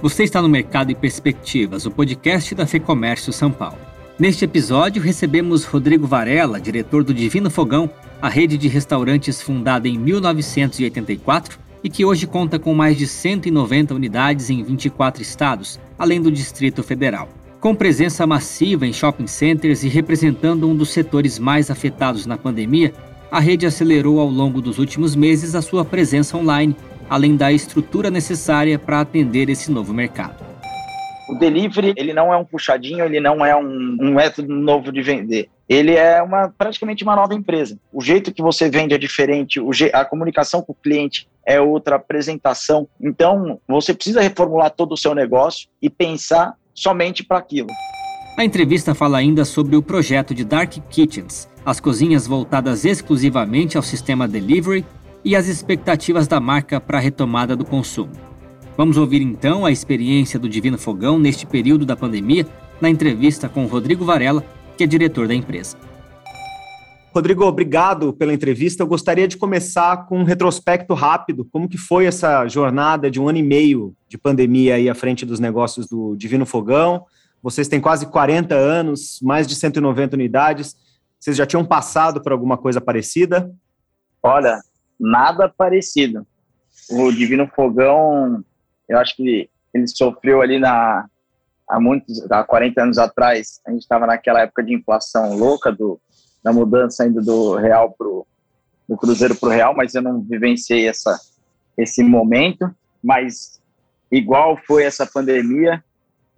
Você está no Mercado e Perspectivas, o podcast da FEComércio São Paulo. Neste episódio, recebemos Rodrigo Varela, diretor do Divino Fogão, a rede de restaurantes fundada em 1984 e que hoje conta com mais de 190 unidades em 24 estados, além do Distrito Federal. Com presença massiva em shopping centers e representando um dos setores mais afetados na pandemia, a rede acelerou ao longo dos últimos meses a sua presença online, além da estrutura necessária para atender esse novo mercado. O delivery, ele não é um puxadinho, ele não é um, um método novo de vender. Ele é uma praticamente uma nova empresa. O jeito que você vende é diferente, a comunicação com o cliente é outra apresentação. Então, você precisa reformular todo o seu negócio e pensar somente para aquilo. A entrevista fala ainda sobre o projeto de Dark Kitchens, as cozinhas voltadas exclusivamente ao sistema delivery e as expectativas da marca para a retomada do consumo. Vamos ouvir então a experiência do Divino Fogão neste período da pandemia, na entrevista com Rodrigo Varela, que é diretor da empresa. Rodrigo, obrigado pela entrevista. Eu gostaria de começar com um retrospecto rápido. Como que foi essa jornada de um ano e meio de pandemia aí à frente dos negócios do Divino Fogão? Vocês têm quase 40 anos, mais de 190 unidades. Vocês já tinham passado por alguma coisa parecida? Olha, nada parecido. O Divino Fogão eu acho que ele sofreu ali na há muitos, há 40 anos atrás, a gente estava naquela época de inflação louca do da mudança ainda do real pro do cruzeiro pro real, mas eu não vivenciei essa esse momento, mas igual foi essa pandemia,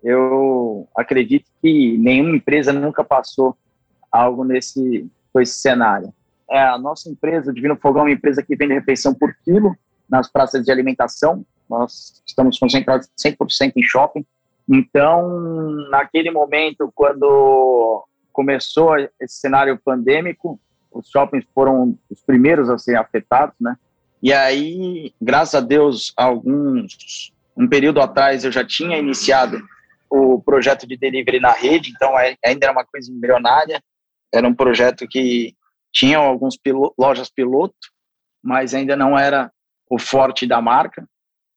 eu acredito que nenhuma empresa nunca passou algo nesse esse cenário. É, a nossa empresa, Divino Fogão, é uma empresa que vende refeição por quilo nas praças de alimentação, nós estamos concentrados 100% em shopping. Então, naquele momento, quando começou esse cenário pandêmico, os shoppings foram os primeiros a serem afetados, né? E aí, graças a Deus, alguns um período atrás eu já tinha iniciado o projeto de delivery na rede, então é, ainda era uma coisa embrionária, era um projeto que tinha alguns pilo, lojas piloto, mas ainda não era o forte da marca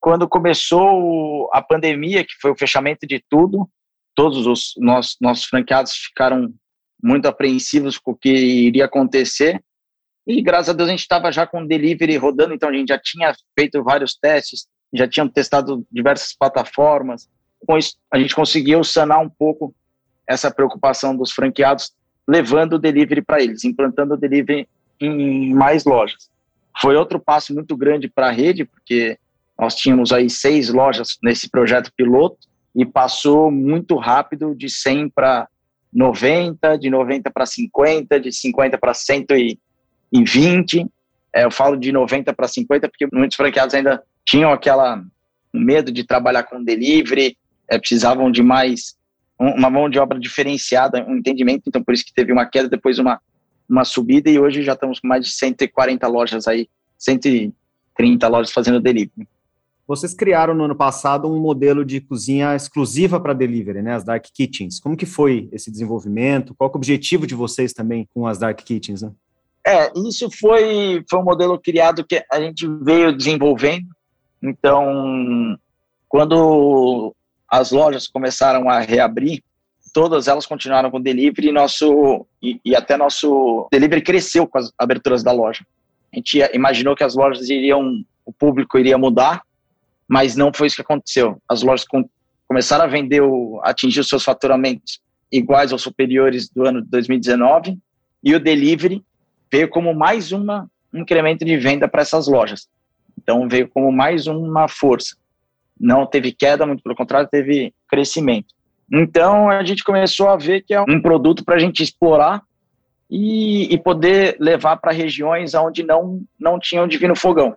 quando começou a pandemia, que foi o fechamento de tudo, todos os nossos, nossos franqueados ficaram muito apreensivos com o que iria acontecer. E graças a Deus a gente estava já com o delivery rodando, então a gente já tinha feito vários testes, já tinham testado diversas plataformas. Com isso, a gente conseguiu sanar um pouco essa preocupação dos franqueados, levando o delivery para eles, implantando o delivery em mais lojas. Foi outro passo muito grande para a rede, porque nós tínhamos aí seis lojas nesse projeto piloto e passou muito rápido de 100 para 90, de 90 para 50, de 50 para 120. É, eu falo de 90 para 50 porque muitos franqueados ainda tinham aquela medo de trabalhar com delivery, é, precisavam de mais uma mão de obra diferenciada, um entendimento, então por isso que teve uma queda, depois uma, uma subida e hoje já estamos com mais de 140 lojas aí, 130 lojas fazendo delivery. Vocês criaram no ano passado um modelo de cozinha exclusiva para delivery, né, as Dark Kitchens. Como que foi esse desenvolvimento? Qual é o objetivo de vocês também com as Dark Kitchens? Né? É, isso foi, foi um modelo criado que a gente veio desenvolvendo. Então, quando as lojas começaram a reabrir, todas elas continuaram com delivery e, nosso, e, e até nosso delivery cresceu com as aberturas da loja. A gente imaginou que as lojas iriam, o público iria mudar, mas não foi isso que aconteceu. As lojas com, começaram a vender, o, atingir os seus faturamentos iguais ou superiores do ano de 2019 e o delivery veio como mais uma, um incremento de venda para essas lojas. Então veio como mais uma força. Não teve queda, muito pelo contrário, teve crescimento. Então a gente começou a ver que é um produto para a gente explorar e, e poder levar para regiões onde não, não tinham divino fogão.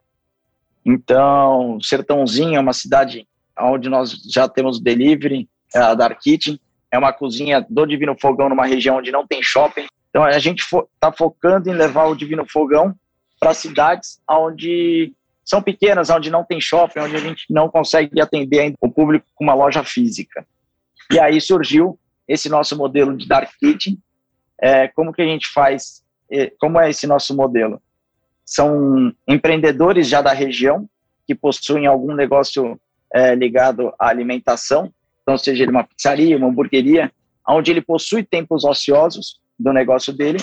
Então, Sertãozinho é uma cidade onde nós já temos delivery, é a Dark Kitchen, é uma cozinha do Divino Fogão numa região onde não tem shopping. Então, a gente está fo focando em levar o Divino Fogão para cidades onde são pequenas, onde não tem shopping, onde a gente não consegue atender o público com uma loja física. E aí surgiu esse nosso modelo de Dark Kitchen. É, como que a gente faz? É, como é esse nosso modelo? são empreendedores já da região que possuem algum negócio é, ligado à alimentação, então seja ele uma pizzaria, uma hamburgueria, onde ele possui tempos ociosos do negócio dele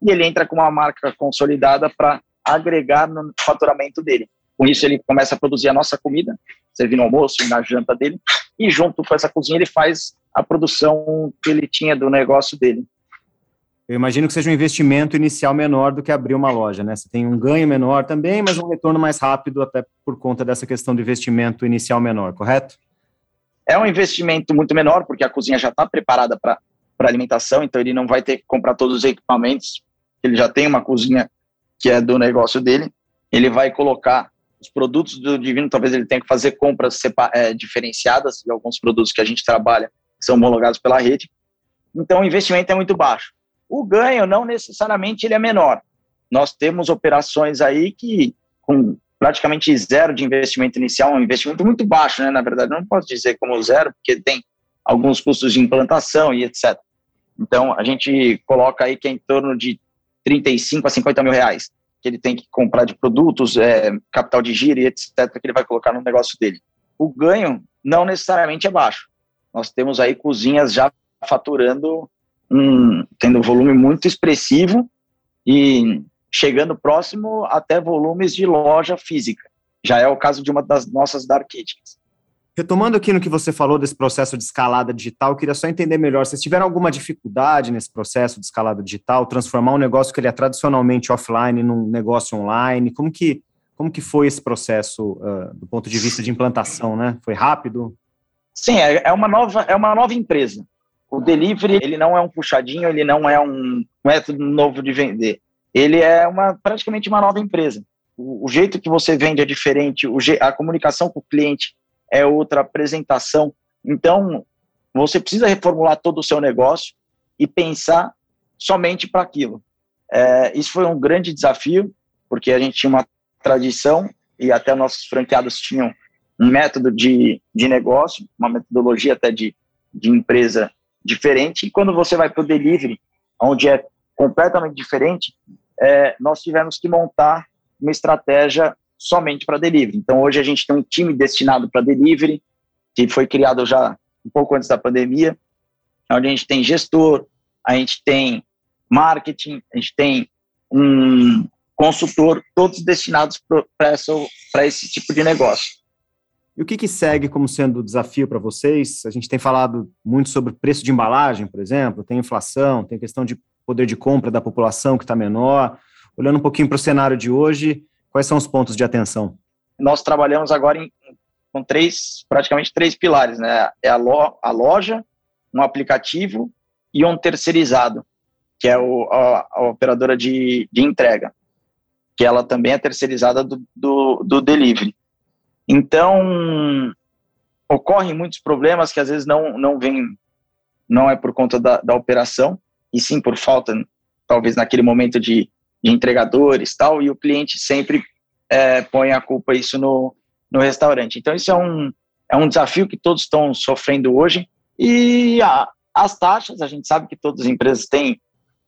e ele entra com uma marca consolidada para agregar no faturamento dele. Com isso, ele começa a produzir a nossa comida, servindo no almoço e na janta dele, e junto com essa cozinha ele faz a produção que ele tinha do negócio dele. Eu imagino que seja um investimento inicial menor do que abrir uma loja, né? Você tem um ganho menor também, mas um retorno mais rápido, até por conta dessa questão de investimento inicial menor, correto? É um investimento muito menor, porque a cozinha já está preparada para alimentação, então ele não vai ter que comprar todos os equipamentos, ele já tem uma cozinha que é do negócio dele, ele vai colocar os produtos do Divino, talvez ele tenha que fazer compras é, diferenciadas de alguns produtos que a gente trabalha, que são homologados pela rede. Então, o investimento é muito baixo. O ganho, não necessariamente, ele é menor. Nós temos operações aí que, com praticamente zero de investimento inicial, um investimento muito baixo, né? Na verdade, não posso dizer como zero, porque tem alguns custos de implantação e etc. Então, a gente coloca aí que é em torno de 35 a 50 mil reais que ele tem que comprar de produtos, é, capital de giro e etc., que ele vai colocar no negócio dele. O ganho não necessariamente é baixo. Nós temos aí cozinhas já faturando, um, tendo um volume muito expressivo e chegando próximo até volumes de loja física. Já é o caso de uma das nossas dark kitchens. Retomando aqui no que você falou desse processo de escalada digital, eu queria só entender melhor. Vocês tiveram alguma dificuldade nesse processo de escalada digital, transformar um negócio que ele é tradicionalmente offline num negócio online? Como que, como que foi esse processo uh, do ponto de vista de implantação, né? Foi rápido? Sim, é, é uma nova, é uma nova empresa. O delivery, ele não é um puxadinho, ele não é um método novo de vender. Ele é uma, praticamente uma nova empresa. O, o jeito que você vende é diferente, o, a comunicação com o cliente é outra apresentação. Então, você precisa reformular todo o seu negócio e pensar somente para aquilo. É, isso foi um grande desafio, porque a gente tinha uma tradição e até nossos franqueados tinham um método de, de negócio, uma metodologia até de, de empresa diferente. E quando você vai para o delivery, onde é completamente diferente, é, nós tivemos que montar uma estratégia somente para delivery. Então, hoje a gente tem um time destinado para delivery, que foi criado já um pouco antes da pandemia, onde a gente tem gestor, a gente tem marketing, a gente tem um consultor, todos destinados para esse tipo de negócio. E o que, que segue como sendo o desafio para vocês? A gente tem falado muito sobre preço de embalagem, por exemplo, tem inflação, tem questão de poder de compra da população que está menor. Olhando um pouquinho para o cenário de hoje, Quais são os pontos de atenção? Nós trabalhamos agora em, com três, praticamente três pilares, né? É a, lo, a loja, um aplicativo e um terceirizado, que é o, a, a, operadora de, de entrega, que ela também é terceirizada do, do, do delivery. Então, ocorrem muitos problemas que às vezes não, não vem, não é por conta da, da operação, e sim por falta, talvez naquele momento de de entregadores tal, e o cliente sempre é, põe a culpa isso no, no restaurante. Então, isso é um, é um desafio que todos estão sofrendo hoje. E a, as taxas, a gente sabe que todas as empresas têm,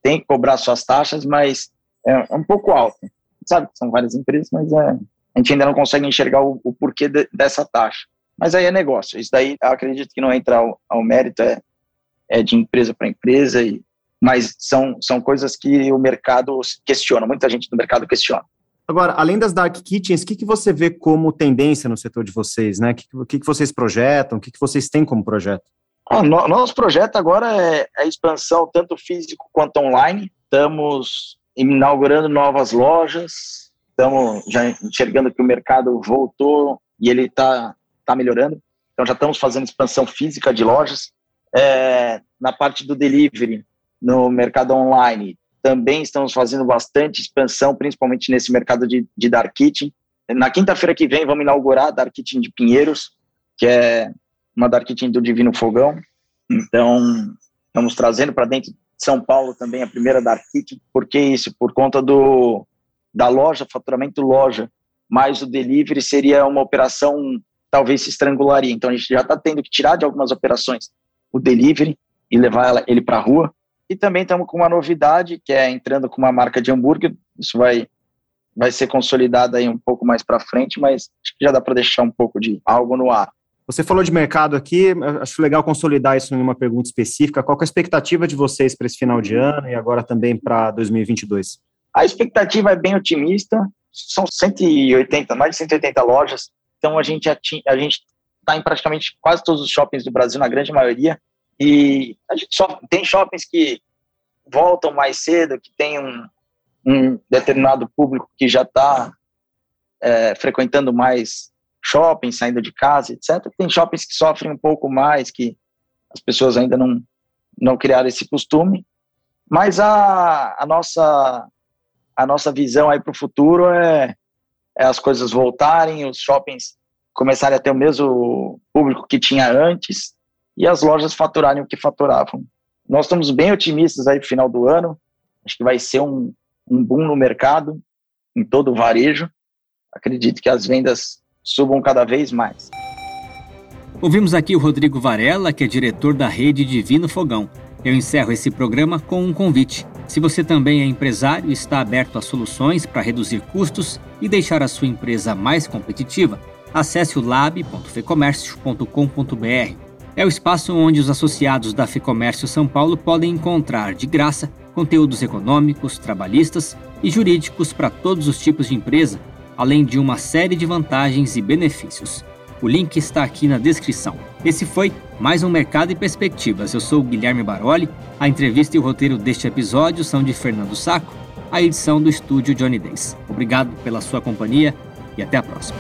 têm que cobrar suas taxas, mas é, é um pouco alto. Sabe que são várias empresas, mas é, a gente ainda não consegue enxergar o, o porquê de, dessa taxa. Mas aí é negócio. Isso daí, acredito que não entra ao, ao mérito, é, é de empresa para empresa e mas são, são coisas que o mercado questiona, muita gente do mercado questiona. Agora, além das dark kitchens, o que, que você vê como tendência no setor de vocês, né? O que, que, que vocês projetam, o que, que vocês têm como projeto? Ah, no, nosso projeto agora é a é expansão tanto físico quanto online. Estamos inaugurando novas lojas, estamos já enxergando que o mercado voltou e ele está tá melhorando. Então já estamos fazendo expansão física de lojas. É, na parte do delivery, no mercado online. Também estamos fazendo bastante expansão, principalmente nesse mercado de, de Dark Kitchen. Na quinta-feira que vem, vamos inaugurar a Dark Kitchen de Pinheiros, que é uma Dark Kitchen do Divino Fogão. Então, estamos trazendo para dentro de São Paulo também a primeira Dark Kitchen. Por que isso? Por conta do, da loja, faturamento loja, mais o delivery seria uma operação talvez se estrangularia. Então, a gente já está tendo que tirar de algumas operações o delivery e levar ele para a rua. E também estamos com uma novidade, que é entrando com uma marca de hambúrguer. Isso vai, vai ser consolidado aí um pouco mais para frente, mas acho que já dá para deixar um pouco de algo no ar. Você falou de mercado aqui, acho legal consolidar isso em uma pergunta específica. Qual é a expectativa de vocês para esse final de ano e agora também para 2022? A expectativa é bem otimista. São 180, mais de 180 lojas. Então a gente a gente está em praticamente quase todos os shoppings do Brasil, na grande maioria. E a gente só tem shoppings que voltam mais cedo, que tem um, um determinado público que já está é, frequentando mais shopping, saindo de casa, etc. Tem shoppings que sofrem um pouco mais, que as pessoas ainda não, não criaram esse costume. Mas a, a, nossa, a nossa visão aí para o futuro é, é as coisas voltarem, os shoppings começarem a ter o mesmo público que tinha antes e as lojas faturarem o que faturavam. Nós estamos bem otimistas aí para o final do ano. Acho que vai ser um, um boom no mercado, em todo o varejo. Acredito que as vendas subam cada vez mais. Ouvimos aqui o Rodrigo Varela, que é diretor da rede Divino Fogão. Eu encerro esse programa com um convite. Se você também é empresário e está aberto a soluções para reduzir custos e deixar a sua empresa mais competitiva, acesse o lab.fecomércio.com.br. É o espaço onde os associados da Fecomércio São Paulo podem encontrar de graça conteúdos econômicos, trabalhistas e jurídicos para todos os tipos de empresa além de uma série de vantagens e benefícios. O link está aqui na descrição. Esse foi mais um Mercado e Perspectivas. Eu sou Guilherme Baroli. A entrevista e o roteiro deste episódio são de Fernando Saco, a edição do estúdio Johnny Days. Obrigado pela sua companhia e até a próxima.